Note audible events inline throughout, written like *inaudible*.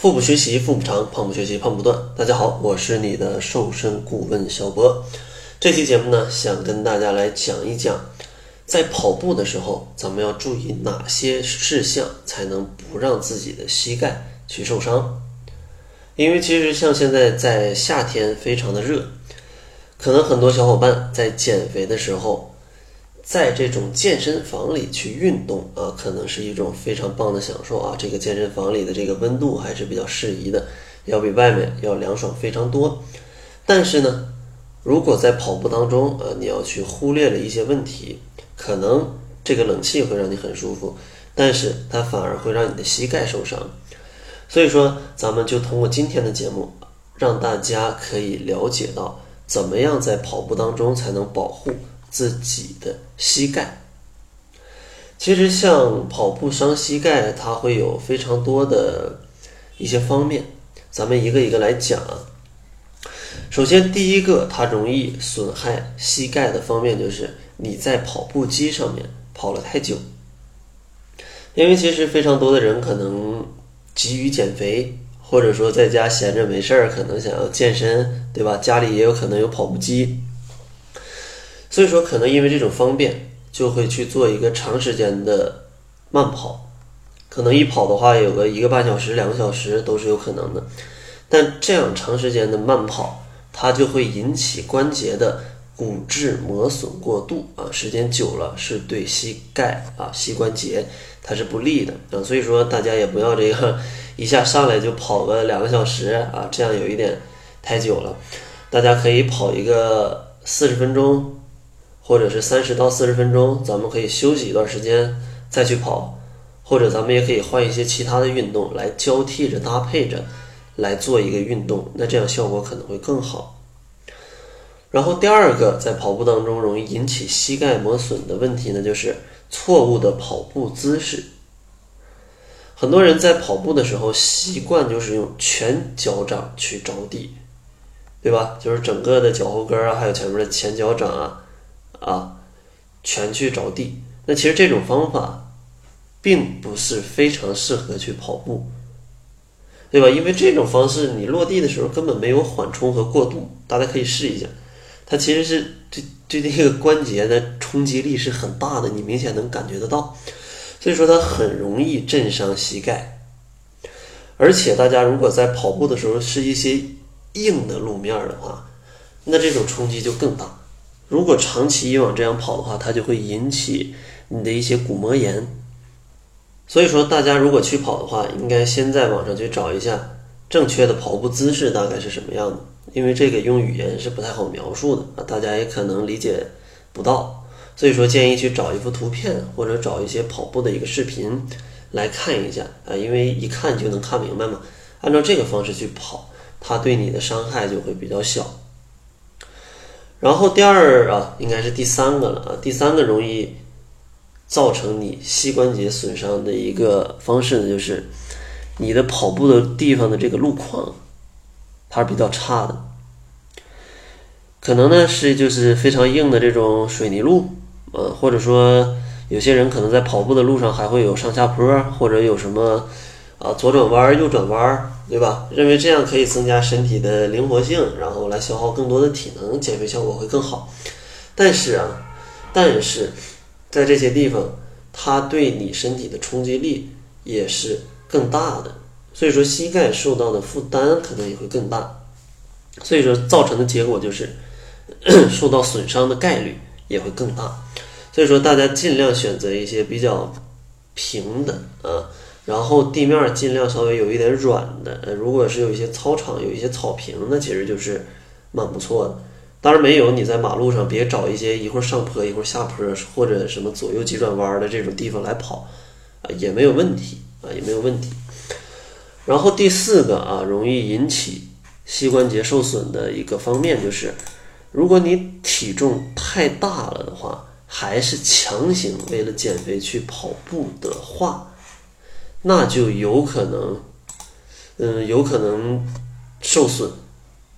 腹部学习腹部长，胖不学习胖不断。大家好，我是你的瘦身顾问小博。这期节目呢，想跟大家来讲一讲，在跑步的时候，咱们要注意哪些事项，才能不让自己的膝盖去受伤。因为其实像现在在夏天非常的热，可能很多小伙伴在减肥的时候。在这种健身房里去运动啊，可能是一种非常棒的享受啊。这个健身房里的这个温度还是比较适宜的，要比外面要凉爽非常多。但是呢，如果在跑步当中啊，你要去忽略了一些问题，可能这个冷气会让你很舒服，但是它反而会让你的膝盖受伤。所以说，咱们就通过今天的节目，让大家可以了解到怎么样在跑步当中才能保护。自己的膝盖，其实像跑步伤膝盖，它会有非常多的一些方面，咱们一个一个来讲啊。首先，第一个它容易损害膝盖的方面，就是你在跑步机上面跑了太久。因为其实非常多的人可能急于减肥，或者说在家闲着没事儿，可能想要健身，对吧？家里也有可能有跑步机。所以说，可能因为这种方便，就会去做一个长时间的慢跑，可能一跑的话，有个一个半小时、两个小时都是有可能的。但这样长时间的慢跑，它就会引起关节的骨质磨损过度啊，时间久了是对膝盖啊、膝关节它是不利的啊。所以说，大家也不要这个一下上来就跑个两个小时啊，这样有一点太久了。大家可以跑一个四十分钟。或者是三十到四十分钟，咱们可以休息一段时间再去跑，或者咱们也可以换一些其他的运动来交替着搭配着来做一个运动，那这样效果可能会更好。然后第二个在跑步当中容易引起膝盖磨损的问题呢，就是错误的跑步姿势。很多人在跑步的时候习惯就是用全脚掌去着地，对吧？就是整个的脚后跟啊，还有前面的前脚掌啊。啊，全去着地。那其实这种方法，并不是非常适合去跑步，对吧？因为这种方式你落地的时候根本没有缓冲和过渡。大家可以试一下，它其实是对对这个关节的冲击力是很大的，你明显能感觉得到。所以说它很容易震伤膝盖，而且大家如果在跑步的时候是一些硬的路面的话，那这种冲击就更大。如果长期以往这样跑的话，它就会引起你的一些骨膜炎。所以说，大家如果去跑的话，应该先在网上去找一下正确的跑步姿势大概是什么样的，因为这个用语言是不太好描述的啊，大家也可能理解不到。所以说，建议去找一幅图片或者找一些跑步的一个视频来看一下啊，因为一看就能看明白嘛。按照这个方式去跑，它对你的伤害就会比较小。然后第二啊，应该是第三个了啊。第三个容易造成你膝关节损伤的一个方式呢，就是你的跑步的地方的这个路况，它是比较差的。可能呢是就是非常硬的这种水泥路，呃，或者说有些人可能在跑步的路上还会有上下坡，或者有什么啊左转弯、右转弯。对吧？认为这样可以增加身体的灵活性，然后来消耗更多的体能，减肥效果会更好。但是啊，但是在这些地方，它对你身体的冲击力也是更大的，所以说膝盖受到的负担可能也会更大，所以说造成的结果就是 *coughs* 受到损伤的概率也会更大。所以说大家尽量选择一些比较平的啊。然后地面尽量稍微有一点软的，如果是有一些操场有一些草坪，那其实就是蛮不错的。当然没有，你在马路上别找一些一会儿上坡一会儿下坡或者什么左右急转弯的这种地方来跑，啊，也没有问题啊，也没有问题。然后第四个啊，容易引起膝关节受损的一个方面就是，如果你体重太大了的话，还是强行为了减肥去跑步的话。那就有可能，嗯，有可能受损，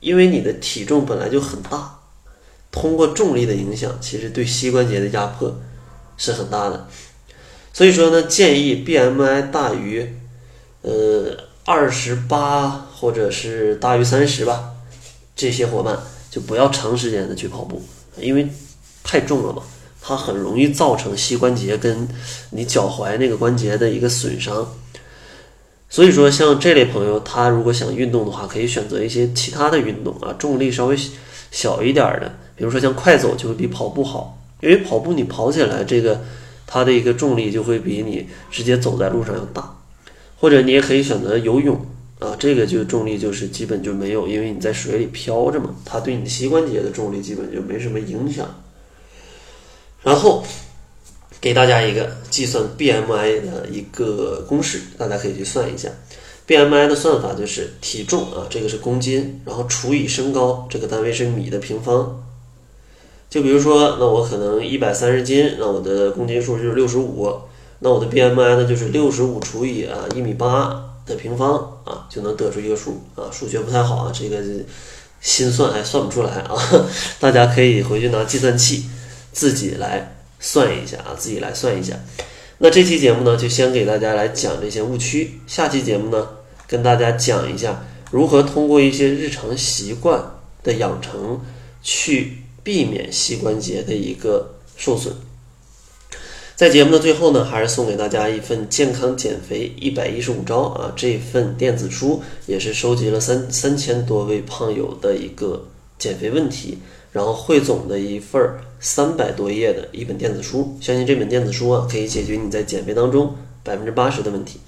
因为你的体重本来就很大，通过重力的影响，其实对膝关节的压迫是很大的。所以说呢，建议 BMI 大于呃二十八或者是大于三十吧，这些伙伴就不要长时间的去跑步，因为太重了嘛，它很容易造成膝关节跟你脚踝那个关节的一个损伤。所以说，像这类朋友，他如果想运动的话，可以选择一些其他的运动啊，重力稍微小一点的，比如说像快走就会比跑步好，因为跑步你跑起来这个它的一个重力就会比你直接走在路上要大，或者你也可以选择游泳啊，这个就重力就是基本就没有，因为你在水里漂着嘛，它对你膝关节的重力基本就没什么影响。然后。给大家一个计算 BMI 的一个公式，大家可以去算一下。BMI 的算法就是体重啊，这个是公斤，然后除以身高，这个单位是米的平方。就比如说，那我可能一百三十斤，那我的公斤数就是六十五，那我的 BMI 呢就是六十五除以啊一米八的平方啊，就能得出一个数啊。数学不太好啊，这个心算还算不出来啊，*laughs* 大家可以回去拿计算器自己来。算一下啊，自己来算一下。那这期节目呢，就先给大家来讲这些误区。下期节目呢，跟大家讲一下如何通过一些日常习惯的养成，去避免膝关节的一个受损。在节目的最后呢，还是送给大家一份健康减肥一百一十五招啊，这份电子书也是收集了三三千多位胖友的一个减肥问题。然后汇总的一份三百多页的一本电子书，相信这本电子书啊，可以解决你在减肥当中百分之八十的问题。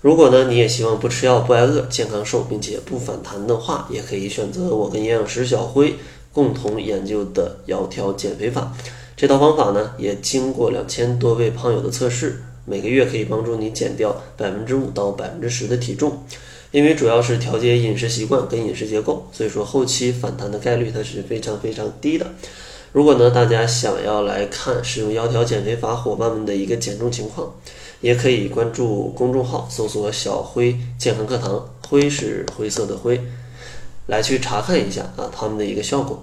如果呢，你也希望不吃药不挨饿，健康瘦，并且不反弹的话，也可以选择我跟营养师小辉共同研究的窈窕减肥法。这套方法呢，也经过两千多位胖友的测试，每个月可以帮助你减掉百分之五到百分之十的体重。因为主要是调节饮食习惯跟饮食结构，所以说后期反弹的概率它是非常非常低的。如果呢大家想要来看使用窈窕减肥法伙伴们的一个减重情况，也可以关注公众号搜索“小辉健康课堂”，灰是灰色的灰，来去查看一下啊他们的一个效果。